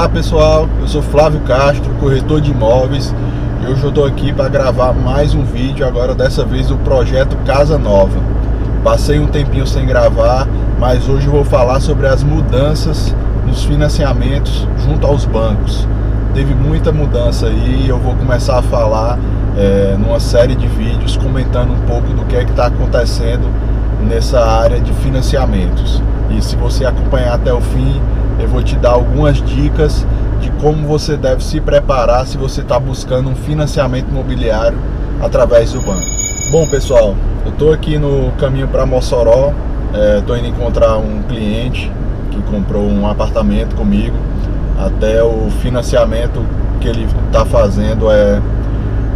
Olá pessoal, eu sou Flávio Castro, corretor de imóveis e hoje eu estou aqui para gravar mais um vídeo, agora dessa vez do projeto Casa Nova. Passei um tempinho sem gravar, mas hoje eu vou falar sobre as mudanças nos financiamentos junto aos bancos. Teve muita mudança aí e eu vou começar a falar é, numa série de vídeos comentando um pouco do que é que está acontecendo nessa área de financiamentos. E se você acompanhar até o fim, eu vou te dar algumas dicas de como você deve se preparar se você está buscando um financiamento imobiliário através do banco. Bom pessoal, eu estou aqui no caminho para Mossoró, estou é, indo encontrar um cliente que comprou um apartamento comigo. Até o financiamento que ele está fazendo é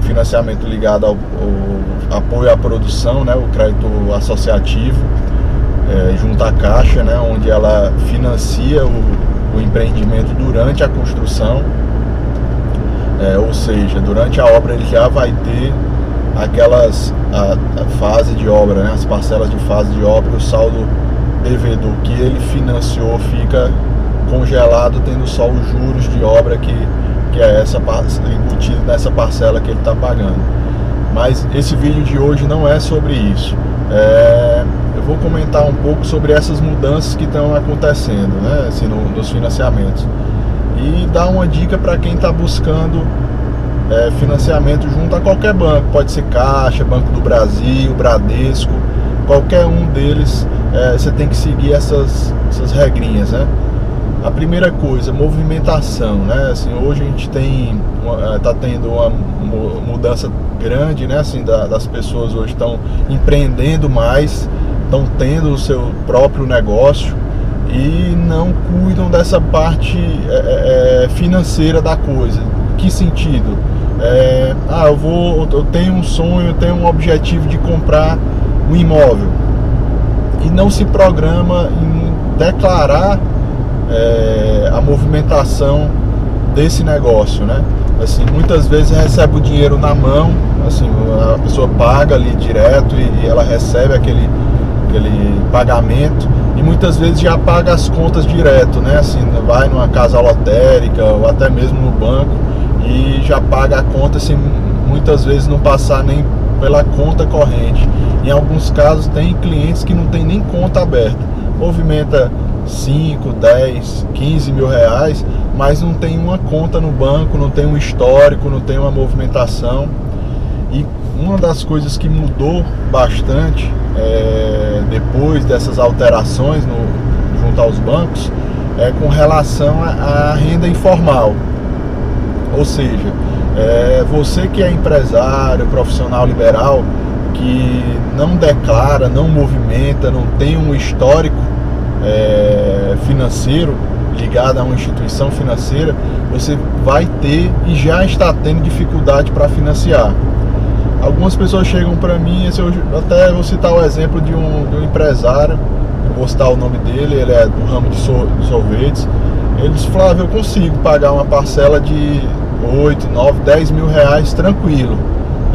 financiamento ligado ao, ao, apoio à produção, né, o crédito associativo é, junto à Caixa, né, onde ela financia o, o empreendimento durante a construção, é, ou seja, durante a obra ele já vai ter aquelas a, a fase de obra, né, as parcelas de fase de obra, o saldo devedor que ele financiou fica congelado, tendo só os juros de obra que, que é essa embutido nessa parcela que ele está pagando. Mas esse vídeo de hoje não é sobre isso. É, vou comentar um pouco sobre essas mudanças que estão acontecendo né, assim, no, nos financiamentos. E dar uma dica para quem está buscando é, financiamento junto a qualquer banco. Pode ser Caixa, Banco do Brasil, Bradesco, qualquer um deles. É, você tem que seguir essas, essas regrinhas, né? A primeira coisa, movimentação, né? Assim, hoje a gente tem, está é, tendo uma mudança grande, né? Assim, da, das pessoas hoje estão empreendendo mais, estão tendo o seu próprio negócio e não cuidam dessa parte é, é, é, financeira da coisa. Que sentido? É, ah, eu vou, eu tenho um sonho, eu tenho um objetivo de comprar um imóvel e não se programa em declarar é, a movimentação desse negócio, né? Assim, muitas vezes recebe o dinheiro na mão, assim, a pessoa paga ali direto e, e ela recebe aquele aquele pagamento e muitas vezes já paga as contas direto, né? Assim, vai numa casa lotérica ou até mesmo no banco e já paga a conta sem muitas vezes não passar nem pela conta corrente. Em alguns casos tem clientes que não tem nem conta aberta. Movimenta 5, 10, 15 mil reais, mas não tem uma conta no banco, não tem um histórico, não tem uma movimentação. E uma das coisas que mudou bastante é, depois dessas alterações no, junto aos bancos é com relação à renda informal. Ou seja, é, você que é empresário, profissional liberal, que não declara, não movimenta, não tem um histórico é, financeiro ligado a uma instituição financeira, você vai ter e já está tendo dificuldade para financiar. Algumas pessoas chegam para mim, eu até vou citar o exemplo de um, de um empresário, vou citar o nome dele, ele é do ramo de, sorvetes. Ele disse, Flávio, eu consigo pagar uma parcela de 8, 9, 10 mil reais tranquilo,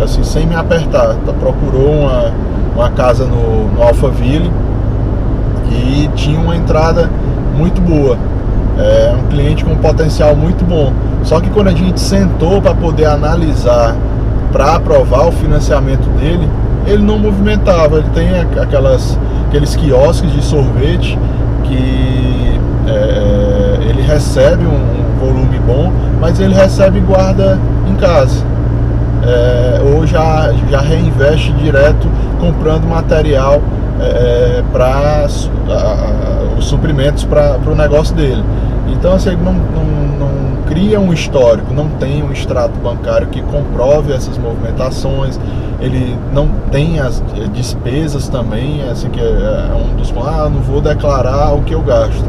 assim, sem me apertar. Tá, procurou uma, uma casa no, no Alphaville e tinha uma entrada muito boa. É um cliente com um potencial muito bom. Só que quando a gente sentou para poder analisar para aprovar o financiamento dele, ele não movimentava. Ele tem aquelas, aqueles quiosques de sorvete que é, ele recebe um, um, volume bom, mas ele recebe e guarda em casa. É, ou já, já reinveste direto comprando material é, para para o negócio dele. Então assim, não, não, não cria um histórico, não tem um extrato bancário que comprove essas movimentações, ele não tem as eh, despesas também, assim que é, é um dos ah, não vou declarar o que eu gasto.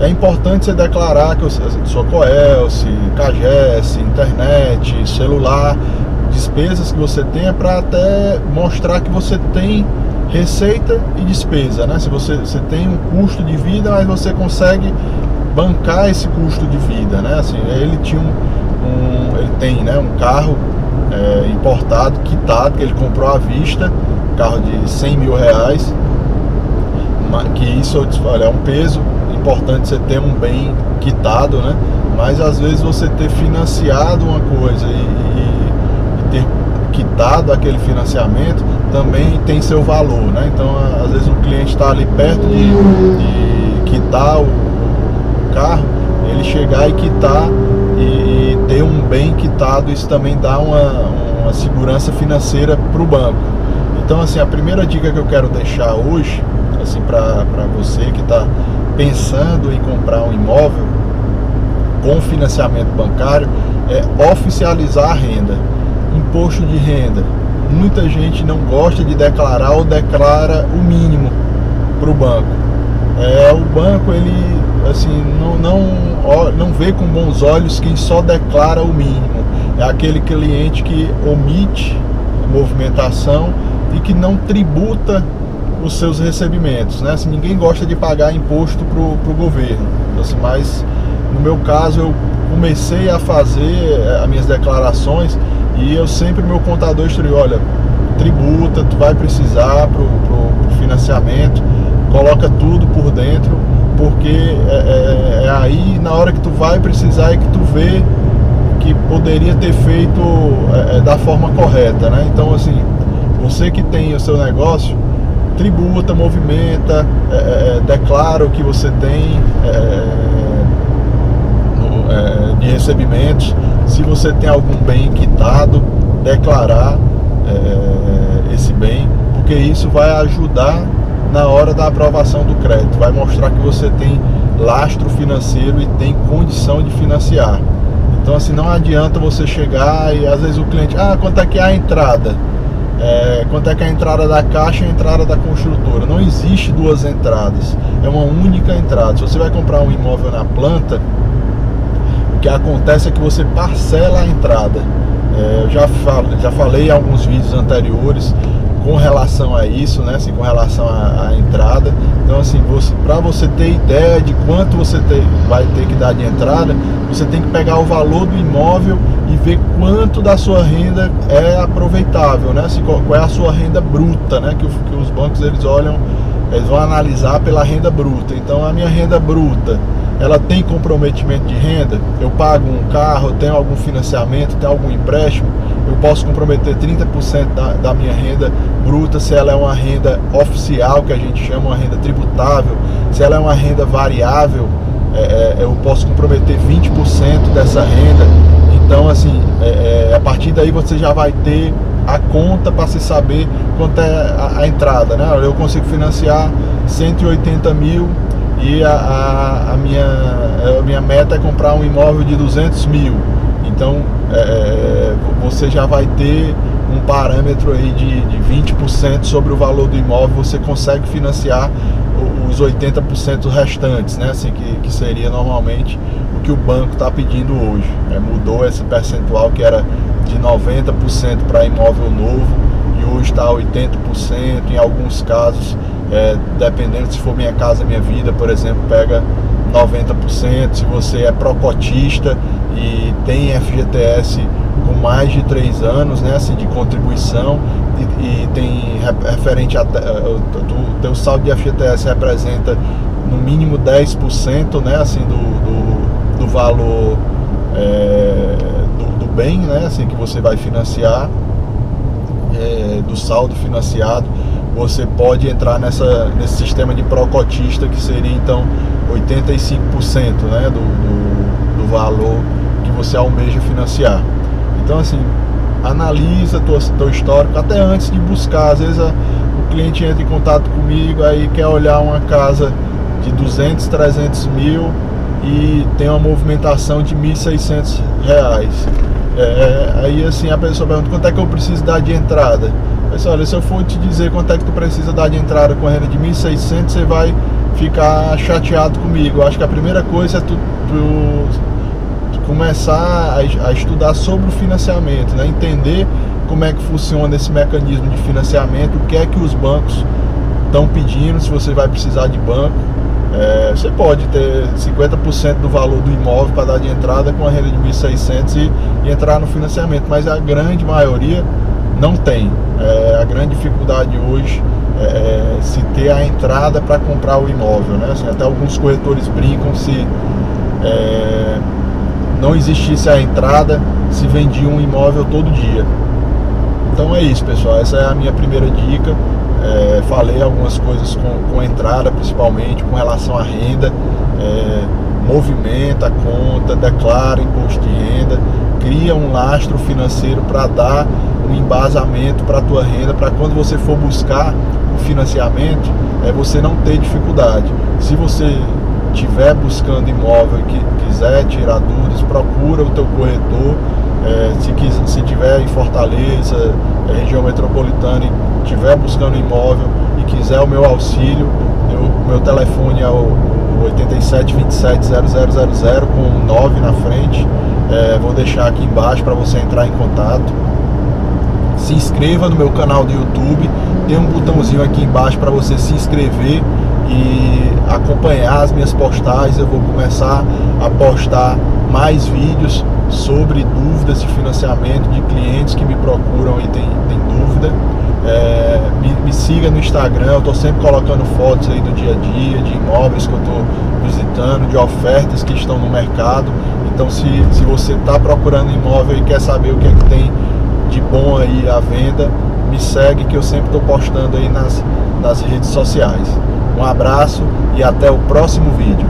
É importante você declarar que você, sua Coelce, CAGES, internet, celular, despesas que você tenha para até mostrar que você tem receita e despesa, né? Se você, você tem um custo de vida, mas você consegue bancar esse custo de vida, né? Assim, ele tinha um, um ele tem, né, um carro é, importado, quitado, que ele comprou à vista, carro de 100 mil reais, que isso olha, é um peso importante você ter um bem quitado, né? Mas às vezes você ter financiado uma coisa e, e, e ter quitado aquele financiamento também tem seu valor, né? Então às vezes o cliente está ali perto de, de quitar o, carro, ele chegar e quitar e, e, ter um bem quitado, isso também dá uma, uma segurança financeira para o banco. Então assim, a primeira dica que eu quero deixar hoje, assim, para você que está pensando em comprar um imóvel com financiamento bancário, é oficializar a renda. Imposto de renda, muita gente não gosta de declarar ou declara o mínimo para o banco. É, o banco ele assim não, não, não vê com bons olhos quem só declara o mínimo. É aquele cliente que omite movimentação e que não tributa os seus recebimentos. Né? Assim, ninguém gosta de pagar imposto para o governo. Assim, mas no meu caso eu comecei a fazer eh, as minhas declarações e eu sempre, meu contador instruiu, olha, tributa, tu vai precisar pro, pro, pro financiamento, coloca tudo por dentro, porque é, é, é, aí na hora que tu vai precisar é que tu vê que poderia ter feito é, é da forma correta, né? Então assim, você que tem o seu negócio, tributa, movimenta, é, é, declara o que você tem no, de recebimentos, se você tem algum bem quitado, declarar é, esse bem, porque isso vai ajudar na hora da aprovação do crédito, vai mostrar que você tem lastro financeiro e tem condição de financiar. Então assim não adianta você chegar e às vezes o cliente, ah, quanto é que é a entrada? É, quanto é que é a entrada da caixa e a entrada da construtora? Não existe duas entradas, é uma única entrada. Se você vai comprar um imóvel na planta, que acontece é que você parcela a entrada. É, eu já, falo, já falei em alguns vídeos anteriores com relação a isso, né? Assim, com relação à, entrada. Então, assim, você, para você ter ideia de quanto você vai ter que dar de entrada, você tem que pegar o valor do imóvel e ver quanto da sua renda é aproveitável, né? Assim, qual, qual é a sua renda bruta, né? Que, que os bancos eles olham, eles vão analisar pela renda bruta. Então, a minha renda bruta ela tem comprometimento de renda, eu pago um carro, eu tenho algum financiamento, tenho algum empréstimo, eu posso comprometer 30% da, da minha renda bruta se ela é uma renda oficial, que a gente chama uma renda tributável, se ela é uma renda variável, é, é, eu posso comprometer 20% dessa renda. Então, assim, é, é, a partir daí você já vai ter a conta para se saber quanto é a, a entrada, né? Eu consigo financiar 180 mil e a, a, a, minha, a minha meta é comprar um imóvel de 200 mil. Então é, é, você já vai ter um parâmetro aí de, de 20% sobre o valor do imóvel, você consegue financiar os 80% restantes, né? Assim, que, que seria normalmente o que o banco está pedindo hoje. Né? Mudou esse percentual que era de 90% para imóvel novo e hoje está 80%, em alguns casos é, dependendo se for Minha Casa Minha Vida, por exemplo, pega 90%. Se você é procotista e tem FGTS com mais de 3 anos, né, assim, de contribuição e, e tem referente a do teu saldo de FGTS representa no mínimo 10%, né, assim, do, do, do valor é, do, do, bem, né, assim, que você vai financiar, é, do saldo financiado você pode entrar nessa, nesse sistema de procotista que seria então 85% né, do, do, do, valor que você almeja financiar. Então assim, analisa tua, teu histórico até antes de buscar. Às vezes a, o cliente entra em contato comigo aí quer olhar uma casa de 200, 300 mil e tem uma movimentação de 1.600 reais. É, é, aí assim a pessoa pergunta quanto é que eu preciso dar de entrada. Mas olha, se eu for te dizer quanto é que tu precisa dar de entrada com a renda de 1.600, você vai ficar chateado comigo. Eu acho que a primeira coisa é tu, tu, tu começar a, a, estudar sobre o financiamento, né? entender como é que funciona esse mecanismo de financiamento, o que é que os bancos estão pedindo, se você vai precisar de banco. É, você pode ter 50% do valor do imóvel para dar de entrada com a renda de 1.600 e, e entrar no financiamento, mas a grande maioria não tem. É, a grande dificuldade hoje é, é se ter a entrada para comprar o imóvel. Né? Assim, até alguns corretores brincam se é, não existisse a entrada, se vendia um imóvel todo dia. Então é isso, pessoal. Essa é a minha primeira dica. É, falei algumas coisas com, com entrada, principalmente com relação à renda. É, movimenta a conta, declara imposto de renda, cria um lastro financeiro para dar um embasamento para a tua renda, para quando você for buscar o financiamento, é você não ter dificuldade. Se você estiver buscando imóvel e quiser tirar dúvidas, procura o teu corretor. É, se, quiser, se tiver em Fortaleza, é, região metropolitana, e estiver buscando imóvel e quiser o meu auxílio, o meu telefone é o 87 27 0000 com 9 na frente. É, vou deixar aqui embaixo para você entrar em contato. Se inscreva no meu canal do YouTube. Tem um botãozinho aqui embaixo para você se inscrever e acompanhar as minhas postagens. Eu vou começar a postar mais vídeos sobre dúvidas de financiamento de clientes que me procuram e tem, tem dúvida. É, me, me, siga no Instagram, eu estou sempre colocando fotos aí do dia a dia, de imóveis que eu estou visitando, de ofertas que estão no mercado. Então se, se você está procurando imóvel e quer saber o que é que tem de bom aí à venda, me segue que eu sempre estou postando aí nas, nas redes sociais. Um abraço e até o próximo vídeo.